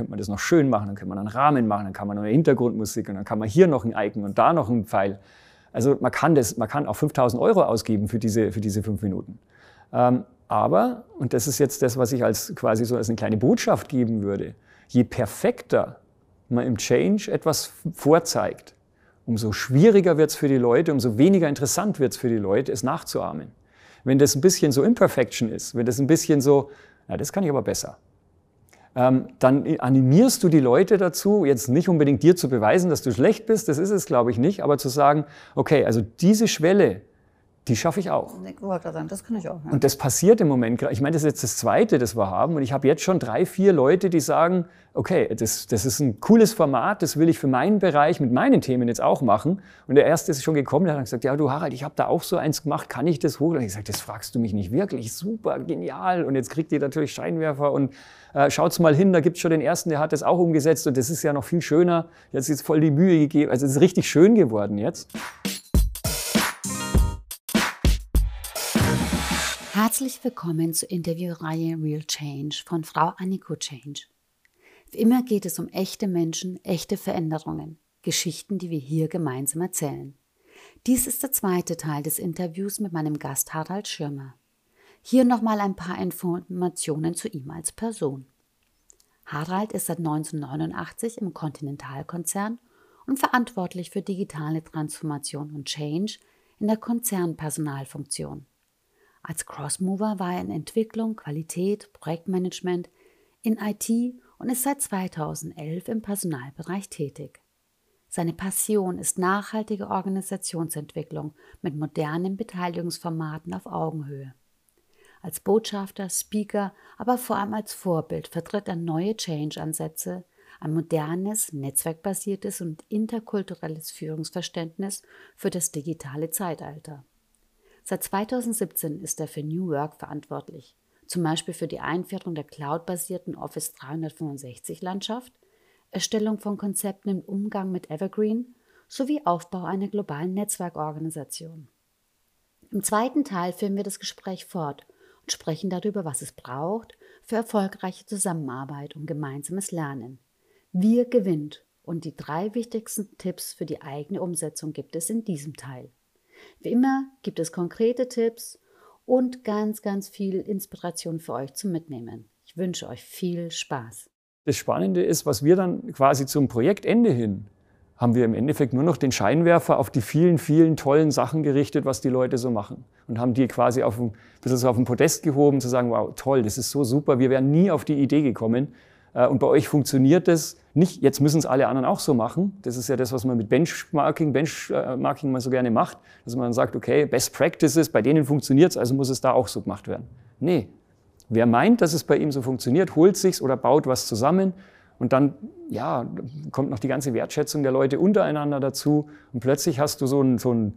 könnte man das noch schön machen, dann könnte man einen Rahmen machen, dann kann man eine Hintergrundmusik und dann kann man hier noch ein Icon und da noch ein Pfeil. Also man kann das, man kann auch 5000 Euro ausgeben für diese, für diese fünf Minuten. Ähm, aber, und das ist jetzt das, was ich als quasi so als eine kleine Botschaft geben würde, je perfekter man im Change etwas vorzeigt, umso schwieriger wird es für die Leute, umso weniger interessant wird es für die Leute, es nachzuahmen. Wenn das ein bisschen so Imperfection ist, wenn das ein bisschen so, na, das kann ich aber besser, dann animierst du die Leute dazu, jetzt nicht unbedingt dir zu beweisen, dass du schlecht bist, das ist es, glaube ich, nicht, aber zu sagen, okay, also diese Schwelle, die schaffe ich auch. Ich wollte sagen, das kann ich auch. Ja. Und das passiert im Moment. Ich meine, das ist jetzt das Zweite, das wir haben. Und ich habe jetzt schon drei, vier Leute, die sagen, okay, das, das ist ein cooles Format, das will ich für meinen Bereich mit meinen Themen jetzt auch machen. Und der Erste ist schon gekommen, der hat gesagt, ja du Harald, ich habe da auch so eins gemacht, kann ich das hochladen? Ich sage, das fragst du mich nicht wirklich, super, genial. Und jetzt kriegt ihr natürlich Scheinwerfer und äh, schaut's mal hin, da gibt's schon den Ersten, der hat das auch umgesetzt und das ist ja noch viel schöner. Jetzt ist voll die Mühe gegeben, also es ist richtig schön geworden jetzt. Herzlich willkommen zur Interviewreihe Real Change von Frau Anniko Change. Wie immer geht es um echte Menschen, echte Veränderungen, Geschichten, die wir hier gemeinsam erzählen. Dies ist der zweite Teil des Interviews mit meinem Gast Harald Schirmer. Hier nochmal ein paar Informationen zu ihm als Person. Harald ist seit 1989 im Continental-Konzern und verantwortlich für digitale Transformation und Change in der Konzernpersonalfunktion. Als Crossmover war er in Entwicklung, Qualität, Projektmanagement, in IT und ist seit 2011 im Personalbereich tätig. Seine Passion ist nachhaltige Organisationsentwicklung mit modernen Beteiligungsformaten auf Augenhöhe. Als Botschafter, Speaker, aber vor allem als Vorbild vertritt er neue Change-Ansätze, ein modernes, netzwerkbasiertes und interkulturelles Führungsverständnis für das digitale Zeitalter. Seit 2017 ist er für New Work verantwortlich, zum Beispiel für die Einführung der cloud-basierten Office 365-Landschaft, Erstellung von Konzepten im Umgang mit Evergreen sowie Aufbau einer globalen Netzwerkorganisation. Im zweiten Teil führen wir das Gespräch fort und sprechen darüber, was es braucht für erfolgreiche Zusammenarbeit und gemeinsames Lernen. Wir gewinnt und die drei wichtigsten Tipps für die eigene Umsetzung gibt es in diesem Teil. Wie immer gibt es konkrete Tipps und ganz, ganz viel Inspiration für euch zum Mitnehmen. Ich wünsche euch viel Spaß. Das Spannende ist, was wir dann quasi zum Projektende hin haben wir im Endeffekt nur noch den Scheinwerfer auf die vielen, vielen tollen Sachen gerichtet, was die Leute so machen. Und haben die quasi auf ein bisschen so auf den Podest gehoben, zu sagen, wow, toll, das ist so super, wir wären nie auf die Idee gekommen, und bei euch funktioniert das nicht, jetzt müssen es alle anderen auch so machen. Das ist ja das, was man mit Benchmarking, Benchmarking mal so gerne macht, dass man sagt, okay, Best Practices, bei denen funktioniert es, also muss es da auch so gemacht werden. Nee. Wer meint, dass es bei ihm so funktioniert, holt sich's oder baut was zusammen und dann, ja, kommt noch die ganze Wertschätzung der Leute untereinander dazu und plötzlich hast du so ein, so ein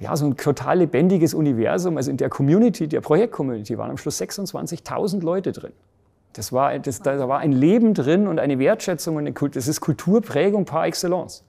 ja, so ein total lebendiges Universum. Also in der Community, der Projektcommunity waren am Schluss 26.000 Leute drin. Das war, das, da war ein Leben drin und eine Wertschätzung und eine Kult, das ist Kulturprägung par excellence.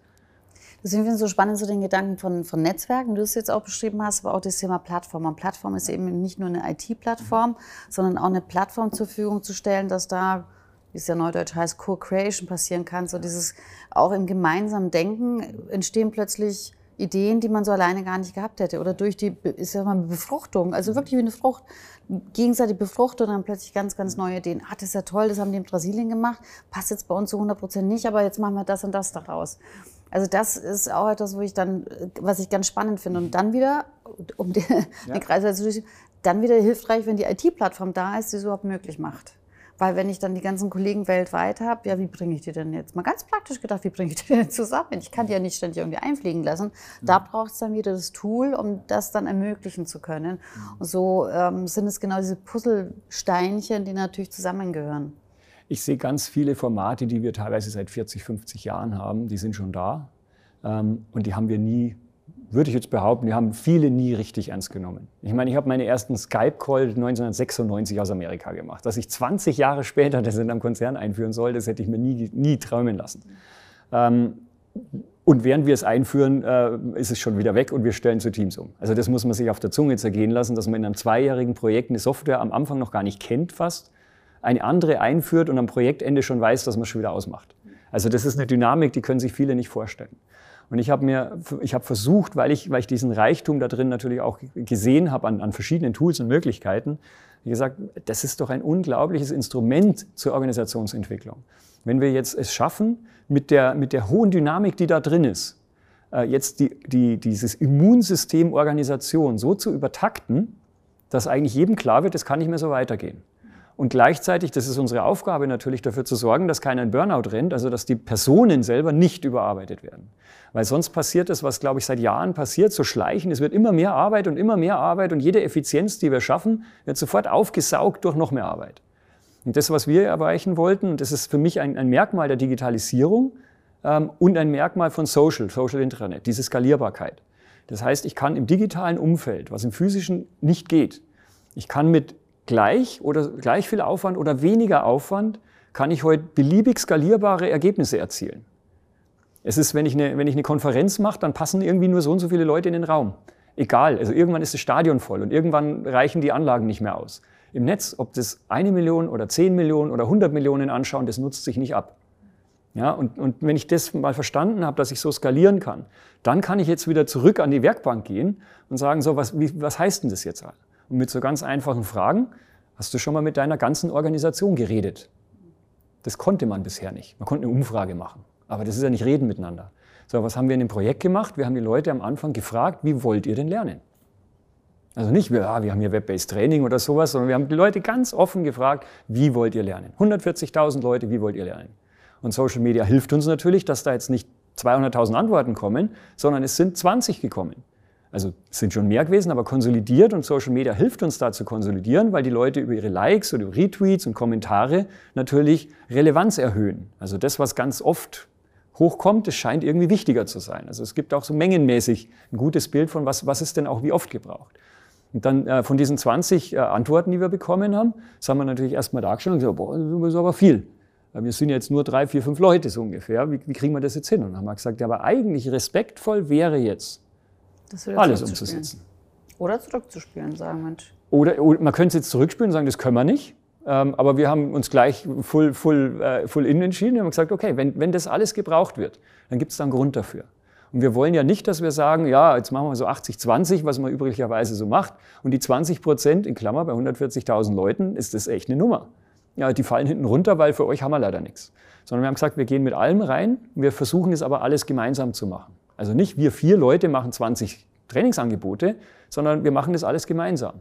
Deswegen finde ich so spannend, so den Gedanken von, von Netzwerken, du es jetzt auch beschrieben hast, aber auch das Thema Plattform. Und Plattform ist eben nicht nur eine IT-Plattform, sondern auch eine Plattform zur Verfügung zu stellen, dass da, wie es ja neudeutsch heißt, Co-Creation passieren kann. So dieses auch im gemeinsamen Denken entstehen plötzlich Ideen, die man so alleine gar nicht gehabt hätte. Oder durch die, ist ja mal Befruchtung, also wirklich wie eine Frucht, gegenseitig befruchtet und dann plötzlich ganz, ganz neue Ideen. Ah, das ist ja toll, das haben die in Brasilien gemacht, passt jetzt bei uns zu 100 Prozent nicht, aber jetzt machen wir das und das daraus. Also das ist auch etwas, wo ich dann, was ich ganz spannend finde. Und dann wieder, um die, ja. die Kreise zu schließen, dann wieder hilfreich, wenn die IT-Plattform da ist, die es überhaupt möglich macht. Weil wenn ich dann die ganzen Kollegen weltweit habe, ja, wie bringe ich die denn jetzt? Mal ganz praktisch gedacht, wie bringe ich die denn zusammen? Ich kann die ja nicht ständig irgendwie einfliegen lassen. Da braucht es dann wieder das Tool, um das dann ermöglichen zu können. Und so ähm, sind es genau diese Puzzlesteinchen, die natürlich zusammengehören. Ich sehe ganz viele Formate, die wir teilweise seit 40, 50 Jahren haben, die sind schon da. Ähm, und die haben wir nie würde ich jetzt behaupten, die haben viele nie richtig ernst genommen. Ich meine, ich habe meine ersten Skype-Call 1996 aus Amerika gemacht. Dass ich 20 Jahre später das in einem Konzern einführen soll, das hätte ich mir nie, nie träumen lassen. Ähm, und während wir es einführen, äh, ist es schon wieder weg und wir stellen zu Teams um. Also das muss man sich auf der Zunge zergehen lassen, dass man in einem zweijährigen Projekt eine Software am Anfang noch gar nicht kennt fast eine andere einführt und am Projektende schon weiß, dass man es schon wieder ausmacht. Also das ist eine Dynamik, die können sich viele nicht vorstellen. Und ich habe mir, ich habe versucht, weil ich, weil ich diesen Reichtum da drin natürlich auch gesehen habe an, an verschiedenen Tools und Möglichkeiten, wie gesagt, das ist doch ein unglaubliches Instrument zur Organisationsentwicklung. Wenn wir jetzt es schaffen, mit der, mit der hohen Dynamik, die da drin ist, äh, jetzt die, die, dieses Immunsystem Organisation so zu übertakten, dass eigentlich jedem klar wird, es kann nicht mehr so weitergehen. Und gleichzeitig, das ist unsere Aufgabe natürlich, dafür zu sorgen, dass keiner in Burnout rennt, also dass die Personen selber nicht überarbeitet werden. Weil sonst passiert das, was, glaube ich, seit Jahren passiert, so schleichen. Es wird immer mehr Arbeit und immer mehr Arbeit und jede Effizienz, die wir schaffen, wird sofort aufgesaugt durch noch mehr Arbeit. Und das, was wir erreichen wollten, das ist für mich ein, ein Merkmal der Digitalisierung ähm, und ein Merkmal von Social, Social Intranet, diese Skalierbarkeit. Das heißt, ich kann im digitalen Umfeld, was im physischen nicht geht, ich kann mit gleich oder gleich viel Aufwand oder weniger Aufwand kann ich heute beliebig skalierbare Ergebnisse erzielen. Es ist, wenn ich eine, wenn ich eine Konferenz mache, dann passen irgendwie nur so und so viele Leute in den Raum. Egal, also irgendwann ist das Stadion voll und irgendwann reichen die Anlagen nicht mehr aus. Im Netz, ob das eine Million oder zehn Millionen oder hundert Millionen anschauen, das nutzt sich nicht ab. Ja, und, und wenn ich das mal verstanden habe, dass ich so skalieren kann, dann kann ich jetzt wieder zurück an die Werkbank gehen und sagen, so, was, wie, was heißt denn das jetzt? Und mit so ganz einfachen Fragen, hast du schon mal mit deiner ganzen Organisation geredet? Das konnte man bisher nicht. Man konnte eine Umfrage machen, aber das ist ja nicht reden miteinander. So, was haben wir in dem Projekt gemacht? Wir haben die Leute am Anfang gefragt, wie wollt ihr denn lernen? Also nicht, wir, ah, wir haben hier Web-Based Training oder sowas, sondern wir haben die Leute ganz offen gefragt, wie wollt ihr lernen? 140.000 Leute, wie wollt ihr lernen? Und Social Media hilft uns natürlich, dass da jetzt nicht 200.000 Antworten kommen, sondern es sind 20 gekommen. Also es sind schon mehr gewesen, aber konsolidiert und Social Media hilft uns da zu konsolidieren, weil die Leute über ihre Likes oder Retweets und Kommentare natürlich Relevanz erhöhen. Also das, was ganz oft hochkommt, das scheint irgendwie wichtiger zu sein. Also es gibt auch so mengenmäßig ein gutes Bild von, was, was ist denn auch wie oft gebraucht. Und dann äh, von diesen 20 äh, Antworten, die wir bekommen haben, das haben wir natürlich erstmal dargestellt und gesagt, boah, das ist aber viel. Wir sind jetzt nur drei, vier, fünf Leute so ungefähr. Wie, wie kriegen wir das jetzt hin? Und dann haben wir gesagt, ja, aber eigentlich respektvoll wäre jetzt, alles umzusetzen. Oder zurückzuspielen, sagen Mensch. Oder, oder man könnte es jetzt zurückspielen und sagen, das können wir nicht. Ähm, aber wir haben uns gleich full, full, äh, full in entschieden und haben gesagt, okay, wenn, wenn das alles gebraucht wird, dann gibt es da einen Grund dafür. Und wir wollen ja nicht, dass wir sagen, ja, jetzt machen wir so 80-20, was man üblicherweise so macht. Und die 20 Prozent, in Klammer, bei 140.000 Leuten, ist das echt eine Nummer. Ja, die fallen hinten runter, weil für euch haben wir leider nichts. Sondern wir haben gesagt, wir gehen mit allem rein. Wir versuchen es aber alles gemeinsam zu machen. Also nicht wir vier Leute machen 20 Trainingsangebote, sondern wir machen das alles gemeinsam.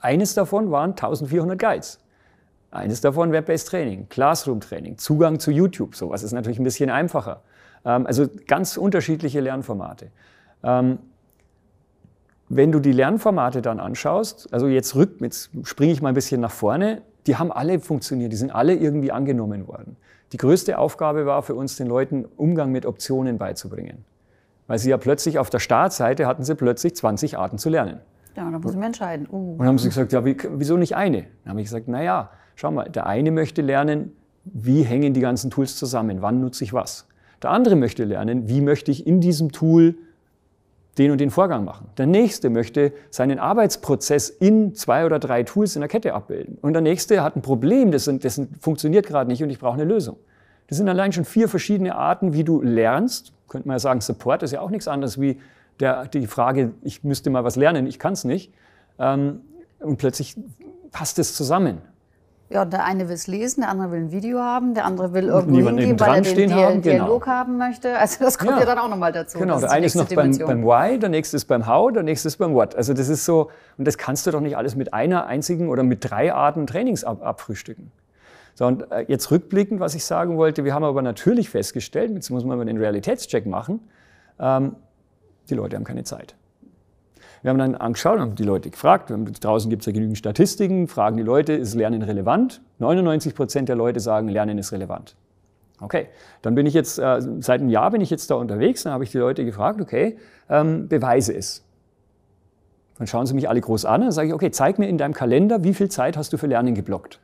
Eines davon waren 1400 Guides. Eines davon Web-Based Training, Classroom-Training, Zugang zu YouTube. Sowas ist natürlich ein bisschen einfacher. Ähm, also ganz unterschiedliche Lernformate. Ähm, wenn du die Lernformate dann anschaust, also jetzt rück, jetzt springe ich mal ein bisschen nach vorne, die haben alle funktioniert, die sind alle irgendwie angenommen worden. Die größte Aufgabe war für uns, den Leuten Umgang mit Optionen beizubringen. Weil sie ja plötzlich auf der Startseite hatten sie plötzlich 20 Arten zu lernen. Ja, da muss man entscheiden. Uh. Und dann haben sie gesagt, ja, wieso nicht eine? Dann habe ich gesagt, na ja, schau mal, der eine möchte lernen, wie hängen die ganzen Tools zusammen, wann nutze ich was. Der andere möchte lernen, wie möchte ich in diesem Tool den und den Vorgang machen. Der nächste möchte seinen Arbeitsprozess in zwei oder drei Tools in der Kette abbilden. Und der nächste hat ein Problem, das, das funktioniert gerade nicht und ich brauche eine Lösung. Das sind allein schon vier verschiedene Arten, wie du lernst. Könnte man ja sagen, Support ist ja auch nichts anderes wie der, die Frage, ich müsste mal was lernen, ich kann es nicht. Ähm, und plötzlich passt es zusammen. Ja, der eine will es lesen, der andere will ein Video haben, der andere will irgendwo hingehen, weil er den haben, Dialog genau. haben möchte. Also das kommt ja, ja dann auch nochmal dazu. Genau, der eine ist noch beim, beim, Why, der nächste ist beim How, der nächste ist beim What. Also das ist so, und das kannst du doch nicht alles mit einer einzigen oder mit drei Arten Trainings ab, abfrühstücken. So, und äh, jetzt rückblickend, was ich sagen wollte, wir haben aber natürlich festgestellt, jetzt muss man mal den Realitätscheck machen, ähm, die Leute haben keine Zeit. Wir haben dann angeschaut, haben die Leute gefragt, draußen gibt es ja genügend Statistiken, fragen die Leute, ist Lernen relevant? 99 Prozent der Leute sagen, Lernen ist relevant. Okay, dann bin ich jetzt, äh, seit einem Jahr bin ich jetzt da unterwegs, dann habe ich die Leute gefragt, okay, ähm, beweise es. Dann schauen sie mich alle groß an, dann sage ich, okay, zeig mir in deinem Kalender, wie viel Zeit hast du für Lernen geblockt?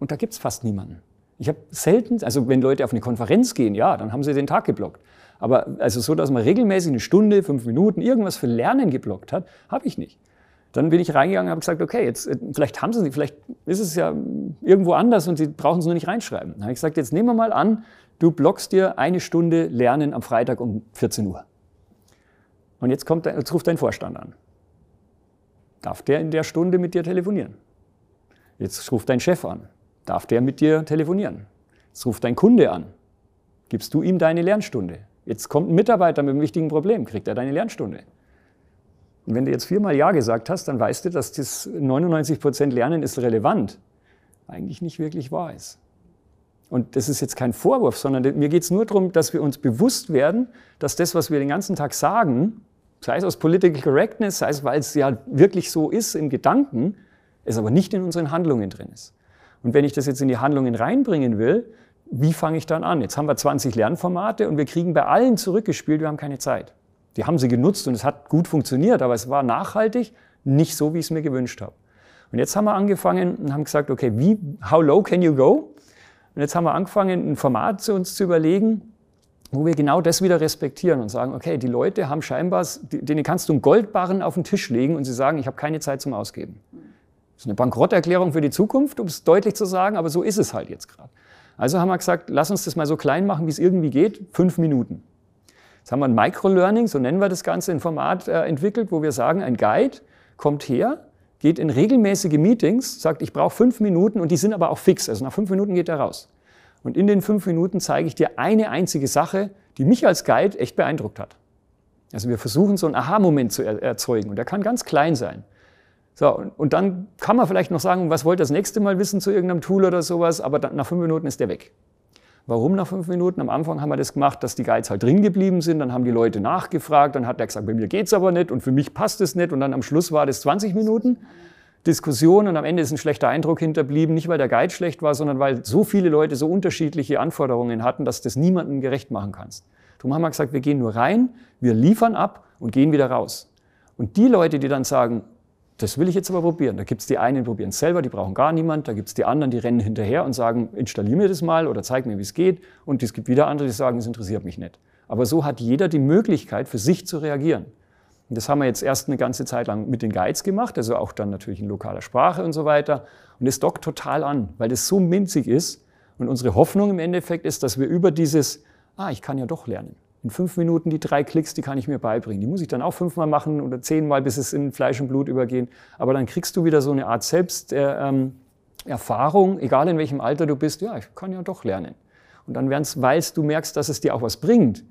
Und da gibt es fast niemanden. Ich habe selten, also wenn Leute auf eine Konferenz gehen, ja, dann haben sie den Tag geblockt. Aber also so, dass man regelmäßig eine Stunde, fünf Minuten irgendwas für Lernen geblockt hat, habe ich nicht. Dann bin ich reingegangen und habe gesagt, okay, jetzt, äh, vielleicht haben Sie sie, vielleicht ist es ja irgendwo anders und Sie brauchen es nur nicht reinschreiben. Dann habe ich gesagt, jetzt nehmen wir mal an, du blockst dir eine Stunde Lernen am Freitag um 14 Uhr. Und jetzt, kommt, jetzt ruft dein Vorstand an. Darf der in der Stunde mit dir telefonieren? Jetzt ruft dein Chef an. Darf der mit dir telefonieren? Jetzt ruft dein Kunde an. Gibst du ihm deine Lernstunde? Jetzt kommt ein Mitarbeiter mit einem wichtigen Problem, kriegt er deine Lernstunde. Und wenn du jetzt viermal Ja gesagt hast, dann weißt du, dass das 99 Prozent Lernen ist relevant, eigentlich nicht wirklich wahr ist. Und das ist jetzt kein Vorwurf, sondern mir geht es nur darum, dass wir uns bewusst werden, dass das, was wir den ganzen Tag sagen, sei es aus Political Correctness, sei es, weil es ja wirklich so ist im Gedanken, es aber nicht in unseren Handlungen drin ist. Und wenn ich das jetzt in die Handlungen reinbringen will, wie fange ich dann an? Jetzt haben wir 20 Lernformate und wir kriegen bei allen zurückgespielt, wir haben keine Zeit. Die haben sie genutzt und es hat gut funktioniert, aber es war nachhaltig nicht so, wie ich es mir gewünscht habe. Und jetzt haben wir angefangen und haben gesagt, okay, wie, how low can you go? Und jetzt haben wir angefangen, ein Format zu uns zu überlegen, wo wir genau das wieder respektieren und sagen, okay, die Leute haben scheinbar, denen kannst du einen Goldbarren auf den Tisch legen und sie sagen, ich habe keine Zeit zum Ausgeben. Das ist eine Bankrotterklärung für die Zukunft, um es deutlich zu sagen, aber so ist es halt jetzt gerade. Also haben wir gesagt, lass uns das mal so klein machen, wie es irgendwie geht, fünf Minuten. Jetzt haben wir ein Microlearning, so nennen wir das Ganze, ein Format äh, entwickelt, wo wir sagen, ein Guide kommt her, geht in regelmäßige Meetings, sagt, ich brauche fünf Minuten und die sind aber auch fix. Also nach fünf Minuten geht er raus. Und in den fünf Minuten zeige ich dir eine einzige Sache, die mich als Guide echt beeindruckt hat. Also wir versuchen so einen Aha-Moment zu erzeugen und der kann ganz klein sein. So, und, dann kann man vielleicht noch sagen, was wollt ihr das nächste Mal wissen zu irgendeinem Tool oder sowas, aber dann, nach fünf Minuten ist der weg. Warum nach fünf Minuten? Am Anfang haben wir das gemacht, dass die Guides halt drin geblieben sind, dann haben die Leute nachgefragt, dann hat er gesagt, bei mir geht's aber nicht und für mich passt es nicht und dann am Schluss war das 20 Minuten. Diskussion und am Ende ist ein schlechter Eindruck hinterblieben, nicht weil der Guide schlecht war, sondern weil so viele Leute so unterschiedliche Anforderungen hatten, dass das niemandem gerecht machen kannst. Darum haben wir gesagt, wir gehen nur rein, wir liefern ab und gehen wieder raus. Und die Leute, die dann sagen, das will ich jetzt aber probieren. Da gibt es die einen, die probieren es selber, die brauchen gar niemand. Da gibt es die anderen, die rennen hinterher und sagen, installier mir das mal oder zeig mir, wie es geht. Und es gibt wieder andere, die sagen, es interessiert mich nicht. Aber so hat jeder die Möglichkeit, für sich zu reagieren. Und das haben wir jetzt erst eine ganze Zeit lang mit den Guides gemacht, also auch dann natürlich in lokaler Sprache und so weiter. Und es dockt total an, weil das so minzig ist. Und unsere Hoffnung im Endeffekt ist, dass wir über dieses, ah, ich kann ja doch lernen in fünf Minuten die drei Klicks, die kann ich mir beibringen. Die muss ich dann auch fünfmal machen oder zehnmal, bis es in Fleisch und Blut übergehen. Aber dann kriegst du wieder so eine Art Selbsterfahrung, äh, egal in welchem Alter du bist. Ja, ich kann ja doch lernen. Und dann werden es, weil du merkst, dass es dir auch was bringt,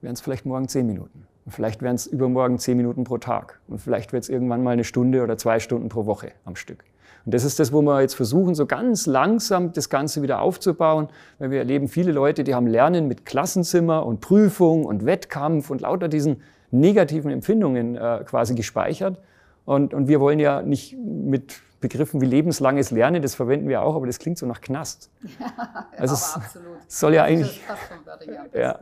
werden es vielleicht morgen zehn Minuten. Und vielleicht werden es übermorgen zehn Minuten pro Tag. Und vielleicht wird es irgendwann mal eine Stunde oder zwei Stunden pro Woche am Stück. Und das ist das, wo wir jetzt versuchen, so ganz langsam das Ganze wieder aufzubauen, weil wir erleben viele Leute, die haben Lernen mit Klassenzimmer und Prüfung und Wettkampf und lauter diesen negativen Empfindungen äh, quasi gespeichert. Und, und wir wollen ja nicht mit Begriffen wie lebenslanges Lernen, das verwenden wir auch, aber das klingt so nach Knast. Ja, also es absolut. soll ja eigentlich, ja,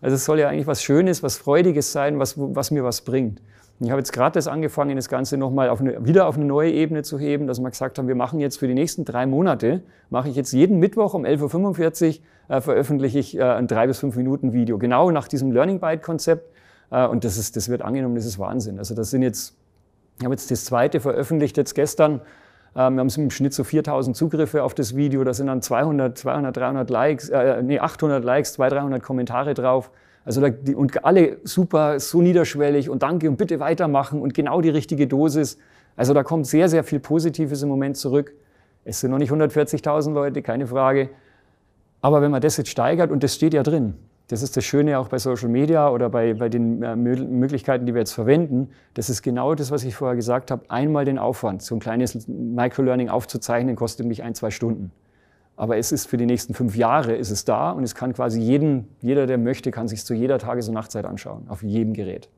also es soll ja eigentlich was Schönes, was Freudiges sein, was, was mir was bringt. Ich habe jetzt gerade das angefangen, das Ganze nochmal auf eine, wieder auf eine neue Ebene zu heben, dass wir gesagt haben, wir machen jetzt für die nächsten drei Monate, mache ich jetzt jeden Mittwoch um 11.45 Uhr, äh, veröffentliche ich äh, ein drei bis fünf Minuten Video, genau nach diesem Learning Byte Konzept. Äh, und das, ist, das wird angenommen, das ist Wahnsinn. Also das sind jetzt, ich habe jetzt das zweite veröffentlicht jetzt gestern. Ähm, wir haben im Schnitt so 4000 Zugriffe auf das Video, da sind dann 200, 200 300 Likes, äh, nee, 800 Likes, 200, 300 Kommentare drauf. Also da, die, und alle super, so niederschwellig und danke und bitte weitermachen und genau die richtige Dosis. Also da kommt sehr, sehr viel Positives im Moment zurück. Es sind noch nicht 140.000 Leute, keine Frage. Aber wenn man das jetzt steigert, und das steht ja drin, das ist das Schöne auch bei Social Media oder bei, bei den äh, Möglichkeiten, die wir jetzt verwenden. Das ist genau das, was ich vorher gesagt habe. Einmal den Aufwand, so ein kleines Microlearning aufzuzeichnen, kostet mich ein, zwei Stunden. Aber es ist für die nächsten fünf Jahre ist es da und es kann quasi jeden, jeder, der möchte, kann sich zu jeder Tages- und Nachtzeit anschauen, auf jedem Gerät.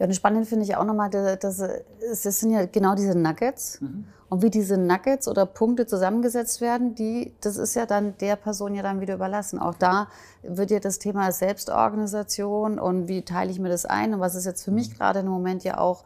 Ja, und spannend finde ich auch nochmal, dass, das sind ja genau diese Nuggets. Mhm. Und wie diese Nuggets oder Punkte zusammengesetzt werden, die, das ist ja dann der Person ja dann wieder überlassen. Auch da wird ja das Thema Selbstorganisation und wie teile ich mir das ein und was ist jetzt für mich mhm. gerade im Moment ja auch,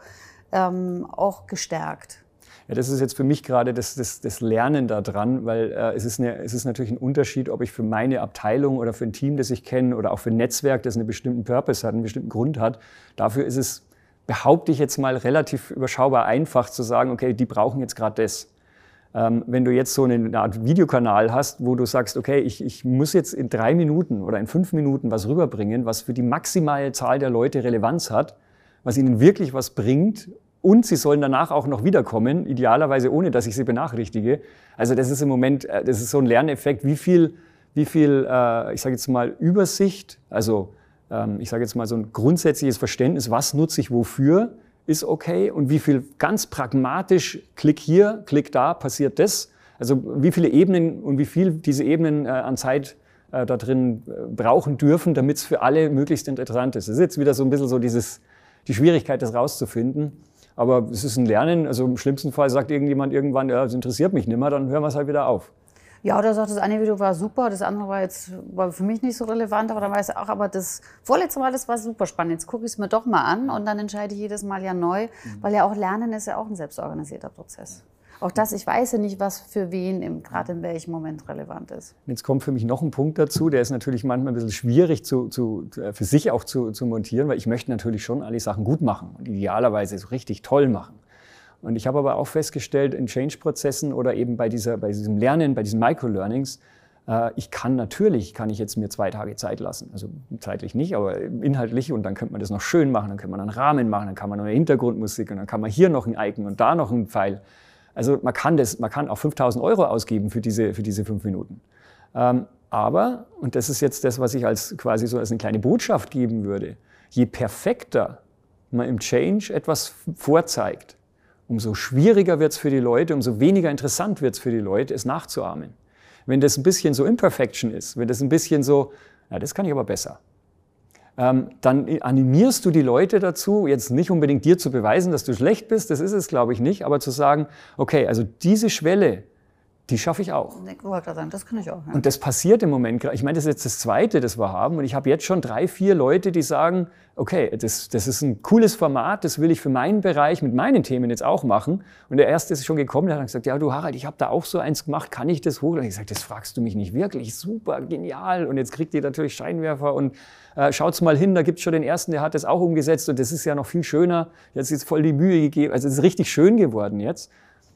ähm, auch gestärkt. Ja, das ist jetzt für mich gerade das, das, das Lernen daran, weil äh, es, ist eine, es ist natürlich ein Unterschied, ob ich für meine Abteilung oder für ein Team, das ich kenne, oder auch für ein Netzwerk, das einen bestimmten Purpose hat, einen bestimmten Grund hat. Dafür ist es behaupte ich jetzt mal relativ überschaubar einfach zu sagen, okay, die brauchen jetzt gerade das. Ähm, wenn du jetzt so eine Art Videokanal hast, wo du sagst, okay, ich, ich muss jetzt in drei Minuten oder in fünf Minuten was rüberbringen, was für die maximale Zahl der Leute Relevanz hat, was ihnen wirklich was bringt und sie sollen danach auch noch wiederkommen, idealerweise ohne, dass ich sie benachrichtige. Also das ist im Moment, äh, das ist so ein Lerneffekt, wie viel, wie viel, äh, ich sage jetzt mal Übersicht, also ähm, ich sage jetzt mal so ein grundsätzliches Verständnis, was nutze ich wofür, ist okay und wie viel ganz pragmatisch, klick hier, klick da, passiert das. Also wie viele Ebenen und wie viel diese Ebenen äh, an Zeit da drin brauchen dürfen, damit es für alle möglichst interessant ist. Das ist jetzt wieder so ein bisschen so dieses, die Schwierigkeit, das rauszufinden. Aber es ist ein Lernen. Also im schlimmsten Fall sagt irgendjemand irgendwann, ja, das interessiert mich nicht mehr, dann hören wir es halt wieder auf. Ja, oder sagt, das eine Video war super, das andere war jetzt war für mich nicht so relevant, aber dann weiß ich auch, aber das vorletzte Mal, das war super spannend. Jetzt gucke ich es mir doch mal an und dann entscheide ich jedes Mal ja neu, mhm. weil ja auch Lernen ist ja auch ein selbstorganisierter Prozess. Auch das, ich weiß ja nicht, was für wen gerade in welchem Moment relevant ist. Jetzt kommt für mich noch ein Punkt dazu, der ist natürlich manchmal ein bisschen schwierig zu, zu, für sich auch zu, zu montieren, weil ich möchte natürlich schon alle Sachen gut machen und idealerweise so richtig toll machen. Und ich habe aber auch festgestellt, in Change-Prozessen oder eben bei, dieser, bei diesem Lernen, bei diesen Micro-Learnings, äh, ich kann natürlich, kann ich jetzt mir zwei Tage Zeit lassen. Also zeitlich nicht, aber inhaltlich. Und dann könnte man das noch schön machen, dann könnte man einen Rahmen machen, dann kann man noch eine Hintergrundmusik und dann kann man hier noch ein Icon und da noch ein Pfeil. Also man kann, das, man kann auch 5000 Euro ausgeben für diese, für diese fünf Minuten. Ähm, aber, und das ist jetzt das, was ich als quasi so als eine kleine Botschaft geben würde, je perfekter man im Change etwas vorzeigt, umso schwieriger wird es für die Leute, umso weniger interessant wird es für die Leute, es nachzuahmen. Wenn das ein bisschen so Imperfection ist, wenn das ein bisschen so, na, das kann ich aber besser, dann animierst du die Leute dazu, jetzt nicht unbedingt dir zu beweisen, dass du schlecht bist, das ist es, glaube ich, nicht, aber zu sagen, okay, also diese Schwelle, die schaffe ich auch. Ich wollte sagen, das kann ich auch. Ja. Und das passiert im Moment. Ich meine, das ist jetzt das Zweite, das wir haben. Und ich habe jetzt schon drei, vier Leute, die sagen, okay, das, das ist ein cooles Format, das will ich für meinen Bereich mit meinen Themen jetzt auch machen. Und der Erste ist schon gekommen, der hat gesagt, ja du Harald, ich habe da auch so eins gemacht, kann ich das hoch? Und ich gesagt, das fragst du mich nicht wirklich, super, genial. Und jetzt kriegt ihr natürlich Scheinwerfer und äh, schaut's mal hin, da gibt's schon den Ersten, der hat das auch umgesetzt und das ist ja noch viel schöner. Jetzt ist voll die Mühe gegeben, also es ist richtig schön geworden jetzt.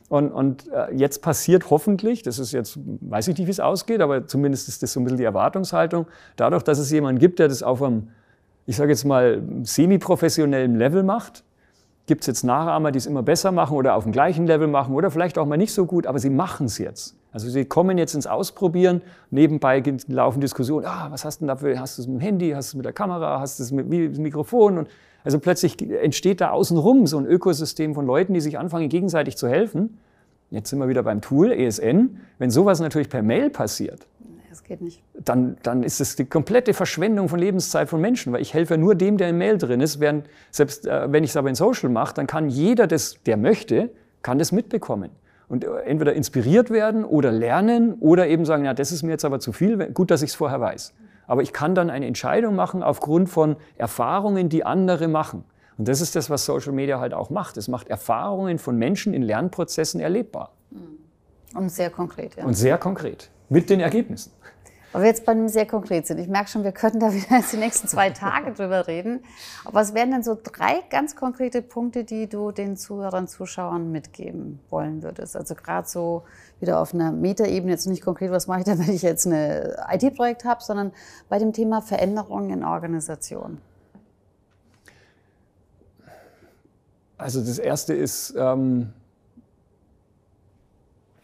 Und, und äh, jetzt passiert hoffentlich, das ist jetzt, weiß ich nicht, wie es ausgeht, aber zumindest ist das so ein bisschen die Erwartungshaltung, dadurch, dass es jemanden gibt, der das auf einem, ich sage jetzt mal, semi-professionellen Level macht, gibt es jetzt Nachahmer, die es immer besser machen oder auf dem gleichen Level machen oder vielleicht auch mal nicht so gut, aber sie machen es jetzt. Also sie kommen jetzt ins Ausprobieren, nebenbei laufen Diskussionen, ah, was hast du denn dafür, hast du es mit dem Handy, hast du es mit der Kamera, hast du es mit dem Mikrofon und also plötzlich entsteht da außenrum so ein Ökosystem von Leuten, die sich anfangen, gegenseitig zu helfen. Jetzt sind wir wieder beim Tool, ESN. Wenn sowas natürlich per Mail passiert, das geht nicht. Dann, dann ist es die komplette Verschwendung von Lebenszeit von Menschen, weil ich helfe nur dem, der im Mail drin ist. Während, selbst äh, wenn ich es aber in Social mache, dann kann jeder, das, der möchte, kann das mitbekommen. Und äh, entweder inspiriert werden oder lernen oder eben sagen, ja, das ist mir jetzt aber zu viel, gut, dass ich es vorher weiß aber ich kann dann eine Entscheidung machen aufgrund von Erfahrungen, die andere machen. Und das ist das, was Social Media halt auch macht. Es macht Erfahrungen von Menschen in Lernprozessen erlebbar. Und sehr konkret, ja. Und sehr konkret. Mit den Ergebnissen. Aber wir jetzt bei einem sehr konkret sind. Ich merke schon, wir könnten da wieder jetzt die nächsten zwei Tage drüber reden. Aber was wären denn so drei ganz konkrete Punkte, die du den Zuhörern, Zuschauern mitgeben wollen würdest? Also gerade so wieder auf einer Metaebene, jetzt nicht konkret, was mache ich da, wenn ich jetzt ein IT-Projekt habe, sondern bei dem Thema Veränderungen in Organisation. Also das Erste ist ähm,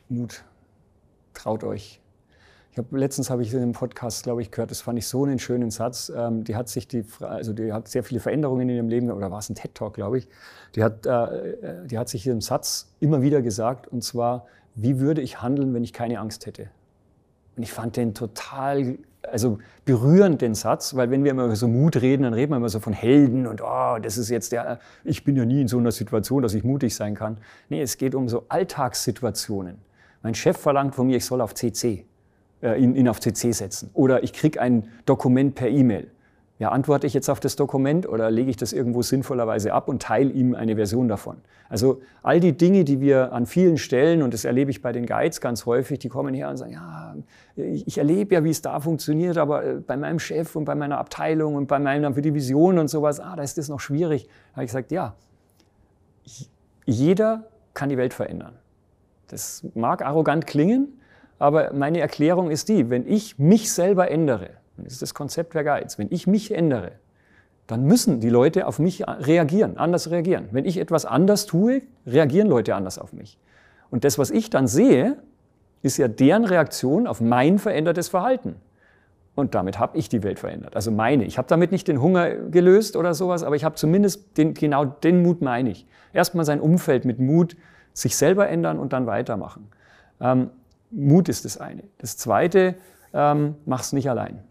Mut. Traut euch. Ich habe letztens habe ich in einem Podcast, glaube ich, gehört, das fand ich so einen schönen Satz. Ähm, die hat sich die, also die hat sehr viele Veränderungen in ihrem Leben, oder war es ein TED Talk, glaube ich. Die hat, äh, die hat sich ihren Satz immer wieder gesagt, und zwar: Wie würde ich handeln, wenn ich keine Angst hätte? Und ich fand den total, also berührend den Satz, weil wenn wir immer über so Mut reden, dann reden wir immer so von Helden und oh, das ist jetzt der, ich bin ja nie in so einer Situation, dass ich mutig sein kann. Nee, es geht um so Alltagssituationen. Mein Chef verlangt von mir, ich soll auf CC. Äh, ihn, ihn auf CC setzen. Oder ich kriege ein Dokument per E-Mail. Ja, antworte ich jetzt auf das Dokument oder lege ich das irgendwo sinnvollerweise ab und teile ihm eine Version davon? Also all die Dinge, die wir an vielen Stellen, und das erlebe ich bei den Guides ganz häufig, die kommen her und sagen, ja, ich erlebe ja, wie es da funktioniert, aber äh, bei meinem Chef und bei meiner Abteilung und bei meiner Division und sowas, ah, da ist das noch schwierig. Da habe ich gesagt, ja, jeder kann die Welt verändern. Das mag arrogant klingen, aber meine Erklärung ist die, wenn ich mich selber ändere, das ist das Konzept der Guides, wenn ich mich ändere, dann müssen die Leute auf mich reagieren, anders reagieren. Wenn ich etwas anders tue, reagieren Leute anders auf mich. Und das, was ich dann sehe, ist ja deren Reaktion auf mein verändertes Verhalten. Und damit habe ich die Welt verändert. Also meine. Ich habe damit nicht den Hunger gelöst oder sowas, aber ich habe zumindest den, genau den Mut meine ich. Erstmal sein Umfeld mit Mut, sich selber ändern und dann weitermachen. Ähm, Mut ist das eine. Das zweite, ähm, mach's nicht allein.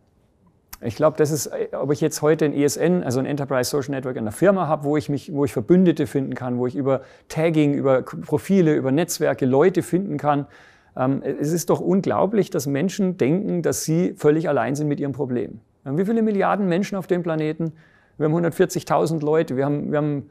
Ich glaube, das ist, ob ich jetzt heute ein ESN, also ein Enterprise Social Network in der Firma habe, wo ich mich, wo ich Verbündete finden kann, wo ich über Tagging, über Profile, über Netzwerke Leute finden kann. Ähm, es ist doch unglaublich, dass Menschen denken, dass sie völlig allein sind mit ihrem Problem. Wir haben wie viele Milliarden Menschen auf dem Planeten? Wir haben 140.000 Leute. Wir haben, wir haben,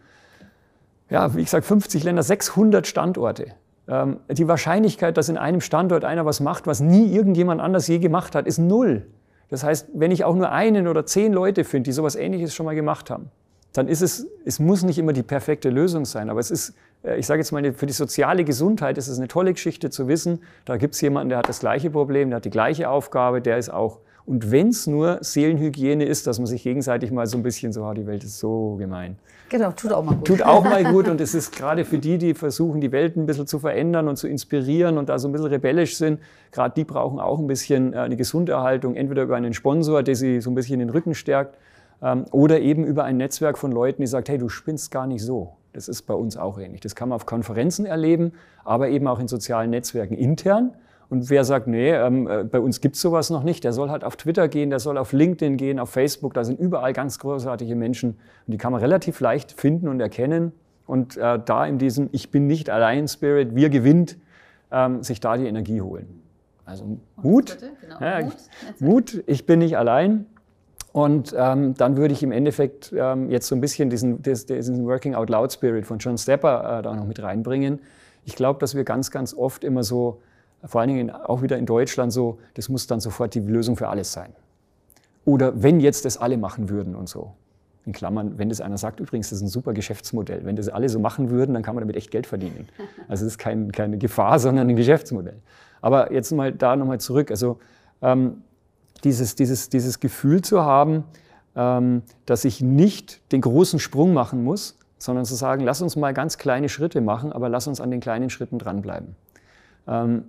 ja, wie gesagt, 50 Länder, 600 Standorte. Ähm, die Wahrscheinlichkeit, dass in einem Standort einer was macht, was nie irgendjemand anders je gemacht hat, ist null. Das heißt, wenn ich auch nur einen oder zehn Leute finde, die sowas Ähnliches schon mal gemacht haben, dann ist es, es muss nicht immer die perfekte Lösung sein, aber es ist, äh, ich sage jetzt mal, für die soziale Gesundheit ist es eine tolle Geschichte zu wissen, da gibt es jemanden, der hat das gleiche Problem, der hat die gleiche Aufgabe, der ist auch und wenn es nur Seelenhygiene ist, dass man sich gegenseitig mal so ein bisschen so, oh, die Welt ist so gemein. Genau, tut auch mal gut. Tut auch mal gut und es ist gerade für die, die versuchen, die Welt ein bisschen zu verändern und zu inspirieren und da so ein bisschen rebellisch sind, gerade die brauchen auch ein bisschen äh, eine Gesunderhaltung, entweder über einen Sponsor, der sie so ein bisschen den Rücken stärkt, ähm, oder eben über ein Netzwerk von Leuten, die sagt, hey, du spinnst gar nicht so. Das ist bei uns auch ähnlich. Das kann man auf Konferenzen erleben, aber eben auch in sozialen Netzwerken intern. Und wer sagt, nee, ähm, äh, bei uns gibt's sowas noch nicht, der soll halt auf Twitter gehen, der soll auf LinkedIn gehen, auf Facebook, da sind überall ganz großartige Menschen. Und die kann man relativ leicht finden und erkennen. Und äh, da in diesem Ich bin nicht allein Spirit, wir gewinnt, ähm, sich da die Energie holen. Also Mut, genau. ja, Mut, Mut, ich bin nicht allein. Und ähm, dann würde ich im Endeffekt ähm, jetzt so ein bisschen diesen, diesen Working Out Loud Spirit von John Stepper äh, da noch mit reinbringen. Ich glaube, dass wir ganz, ganz oft immer so vor allen Dingen auch wieder in Deutschland so, das muss dann sofort die Lösung für alles sein. Oder wenn jetzt das alle machen würden und so. In Klammern, wenn das einer sagt, übrigens, das ist ein super Geschäftsmodell. Wenn das alle so machen würden, dann kann man damit echt Geld verdienen. Also das ist kein, keine Gefahr, sondern ein Geschäftsmodell. Aber jetzt mal da nochmal zurück. Also ähm, dieses, dieses, dieses Gefühl zu haben, ähm, dass ich nicht den großen Sprung machen muss, sondern zu sagen, lass uns mal ganz kleine Schritte machen, aber lass uns an den kleinen Schritten dranbleiben. Ähm,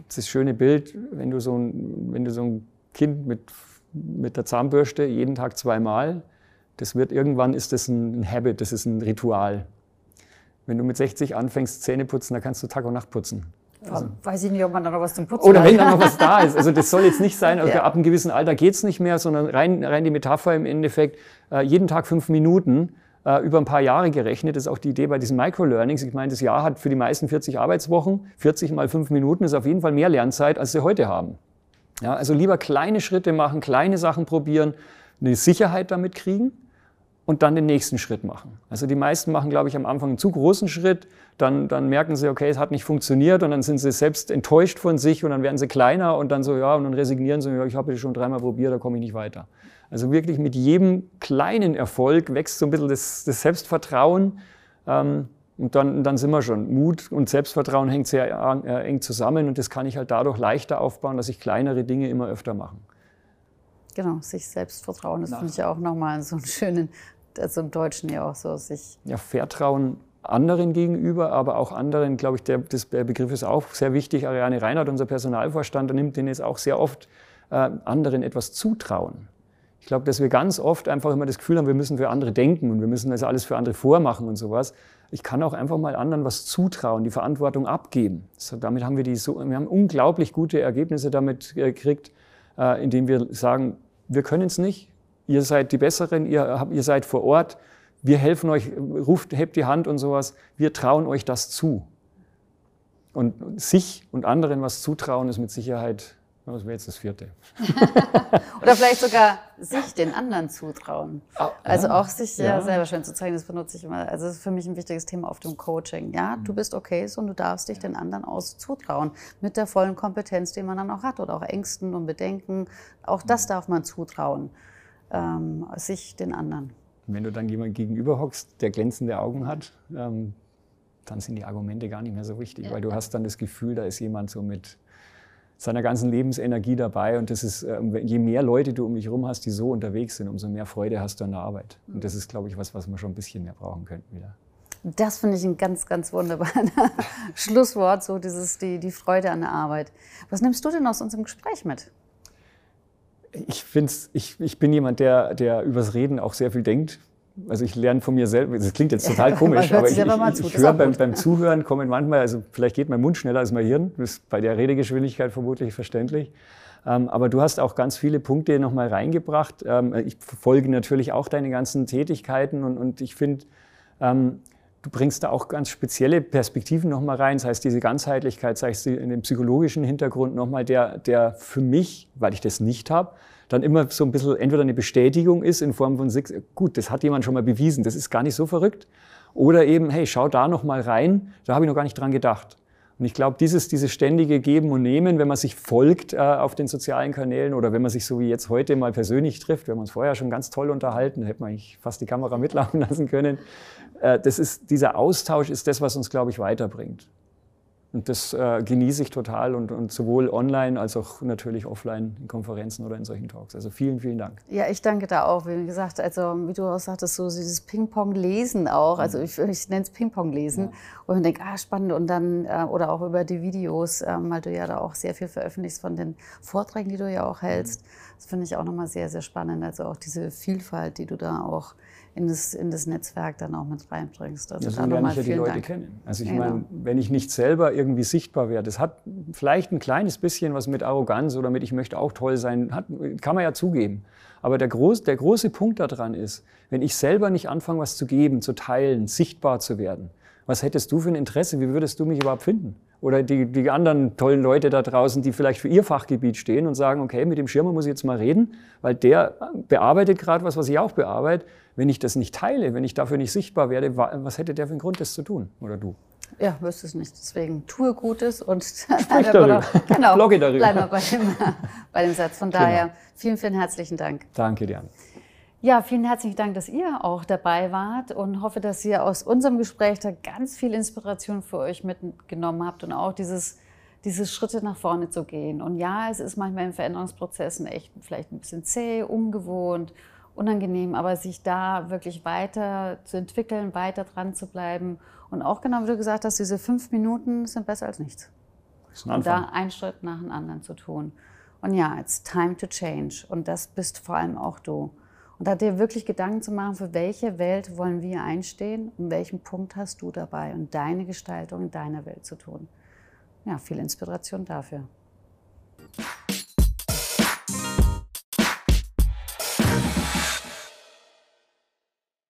gibt es das schöne Bild, wenn du so ein, wenn du so ein Kind mit, mit der Zahnbürste jeden Tag zweimal, das wird irgendwann ist das ein Habit, das ist ein Ritual. Wenn du mit 60 anfängst, Zähne putzen, dann kannst du Tag und Nacht putzen. Also, Weiß ich nicht, ob man da noch was zum Putzen Oder hat. wenn da noch was da ist. Also das soll jetzt nicht sein, also ja. ab einem gewissen Alter geht es nicht mehr, sondern rein, rein die Metapher im Endeffekt, äh, jeden Tag fünf Minuten äh, über ein paar Jahre gerechnet. Das ist auch die Idee bei diesen Microlearnings. Ich meine, das Jahr hat für die meisten 40 Arbeitswochen. 40 mal 5 Minuten ist auf jeden Fall mehr Lernzeit, als sie heute haben. Ja, also lieber kleine Schritte machen, kleine Sachen probieren, eine Sicherheit damit kriegen und dann den nächsten Schritt machen. Also die meisten machen, glaube ich, am Anfang einen zu großen Schritt, dann, dann merken sie, okay, es hat nicht funktioniert und dann sind sie selbst enttäuscht von sich und dann werden sie kleiner und dann so, ja, und dann resignieren sie, ja, ich habe das schon dreimal probiert, da komme ich nicht weiter. Also wirklich mit jedem kleinen Erfolg wächst so ein bisschen das, das Selbstvertrauen. Ähm, und dann, dann sind wir schon. Mut und Selbstvertrauen hängt sehr äh, eng zusammen und das kann ich halt dadurch leichter aufbauen, dass ich kleinere Dinge immer öfter mache. Genau, sich Selbstvertrauen, das finde ich auch nochmal so einen schönen, also im Deutschen ja auch so, sich. Ja, Vertrauen anderen gegenüber, aber auch anderen, glaube ich, der, das, der Begriff ist auch sehr wichtig. Ariane Reinhardt, unser Personalvorstand, der nimmt den jetzt auch sehr oft äh, anderen etwas zutrauen. Ich glaube, dass wir ganz oft einfach immer das Gefühl haben, wir müssen für andere denken und wir müssen das alles für andere vormachen und sowas. Ich kann auch einfach mal anderen was zutrauen, die Verantwortung abgeben. So, damit haben wir die so, wir haben unglaublich gute Ergebnisse damit gekriegt, äh, indem wir sagen, wir können es nicht, ihr seid die Besseren, ihr, ihr seid vor Ort, wir helfen euch, ruft, hebt die Hand und sowas, wir trauen euch das zu. Und sich und anderen was zutrauen ist mit Sicherheit das wäre jetzt das vierte. Oder vielleicht sogar sich den anderen zutrauen. Also auch sich ja. selber schön zu zeigen, das benutze ich immer. Also das ist für mich ein wichtiges Thema auf dem Coaching. Ja, du bist okay so und du darfst dich den anderen aus zutrauen. Mit der vollen Kompetenz, die man dann auch hat oder auch Ängsten und Bedenken. Auch das darf man zutrauen. Ähm, sich den anderen. wenn du dann jemand gegenüber hockst, der glänzende Augen hat, ähm, dann sind die Argumente gar nicht mehr so wichtig, ja. weil du hast dann das Gefühl, da ist jemand so mit seiner ganzen Lebensenergie dabei. Und das ist, ähm, je mehr Leute du um dich herum hast, die so unterwegs sind, umso mehr Freude hast du an der Arbeit. Und das ist, glaube ich, was, was wir schon ein bisschen mehr brauchen könnten wieder. Das finde ich ein ganz, ganz wunderbares Schlusswort, so dieses, die, die Freude an der Arbeit. Was nimmst du denn aus unserem Gespräch mit? Ich, find's, ich, ich bin jemand, der, der übers Reden auch sehr viel denkt also ich lerne von mir selber, das klingt jetzt total komisch, aber ich, ich, ich höre beim, beim, Zuhören kommen manchmal, also vielleicht geht mein Mund schneller als mein Hirn, das ist bei der Redegeschwindigkeit vermutlich verständlich. Ähm, aber du hast auch ganz viele Punkte nochmal reingebracht. Ähm, ich verfolge natürlich auch deine ganzen Tätigkeiten und, und ich finde, ähm, du bringst da auch ganz spezielle Perspektiven nochmal rein. Das heißt, diese Ganzheitlichkeit, sagst du, in dem psychologischen Hintergrund nochmal, der, der für mich, weil ich das nicht habe, dann immer so ein bisschen entweder eine Bestätigung ist in Form von, gut, das hat jemand schon mal bewiesen, das ist gar nicht so verrückt. Oder eben, hey, schau da noch mal rein, da habe ich noch gar nicht dran gedacht. Und ich glaube, dieses, dieses ständige Geben und Nehmen, wenn man sich folgt äh, auf den sozialen Kanälen oder wenn man sich so wie jetzt heute mal persönlich trifft, wir haben uns vorher schon ganz toll unterhalten, hätte man eigentlich fast die Kamera mitlaufen lassen können. Äh, das ist, dieser Austausch ist das, was uns, glaube ich, weiterbringt. Und das äh, genieße ich total und, und, sowohl online als auch natürlich offline in Konferenzen oder in solchen Talks. Also vielen, vielen Dank. Ja, ich danke da auch. Wie gesagt, also wie du auch sagtest, so dieses Ping-Pong-Lesen auch. Also ich, ich nenne es Ping-Pong-Lesen. Ja. Und man denkt, ah, spannend. Und dann, äh, oder auch über die Videos, äh, weil du ja da auch sehr viel veröffentlichst von den Vorträgen, die du ja auch hältst. Das finde ich auch nochmal sehr, sehr spannend. Also auch diese Vielfalt, die du da auch in das, in das Netzwerk dann auch mit reinbringst. Also ja, so lerne ich ja die Leute Dank. kennen. Also ich genau. meine, wenn ich nicht selber irgendwie sichtbar wäre, das hat vielleicht ein kleines bisschen was mit Arroganz oder mit ich möchte auch toll sein, hat, kann man ja zugeben. Aber der, groß, der große Punkt daran ist, wenn ich selber nicht anfange, was zu geben, zu teilen, sichtbar zu werden, was hättest du für ein Interesse? Wie würdest du mich überhaupt finden? Oder die, die anderen tollen Leute da draußen, die vielleicht für ihr Fachgebiet stehen und sagen, okay, mit dem Schirmer muss ich jetzt mal reden, weil der bearbeitet gerade was, was ich auch bearbeite. Wenn ich das nicht teile, wenn ich dafür nicht sichtbar werde, was hätte der für einen Grund, das zu tun? Oder du? Ja, wüsste es nicht. Deswegen tue Gutes und Sprich darüber. genau, Blogge darüber. Bleiben wir bei dem, bei dem Satz. Von daher, genau. vielen, vielen herzlichen Dank. Danke dir. Ja, vielen herzlichen Dank, dass ihr auch dabei wart und hoffe, dass ihr aus unserem Gespräch da ganz viel Inspiration für euch mitgenommen habt und auch dieses, dieses Schritte nach vorne zu gehen. Und ja, es ist manchmal in Veränderungsprozessen echt vielleicht ein bisschen zäh, ungewohnt, unangenehm, aber sich da wirklich weiter zu entwickeln, weiter dran zu bleiben und auch genau wie du gesagt hast, diese fünf Minuten sind besser als nichts. Und da einen Schritt nach dem anderen zu tun. Und ja, it's time to change. Und das bist vor allem auch du. Und da dir wirklich Gedanken zu machen, für welche Welt wollen wir einstehen und welchen Punkt hast du dabei und deine Gestaltung in deiner Welt zu tun. Ja, viel Inspiration dafür.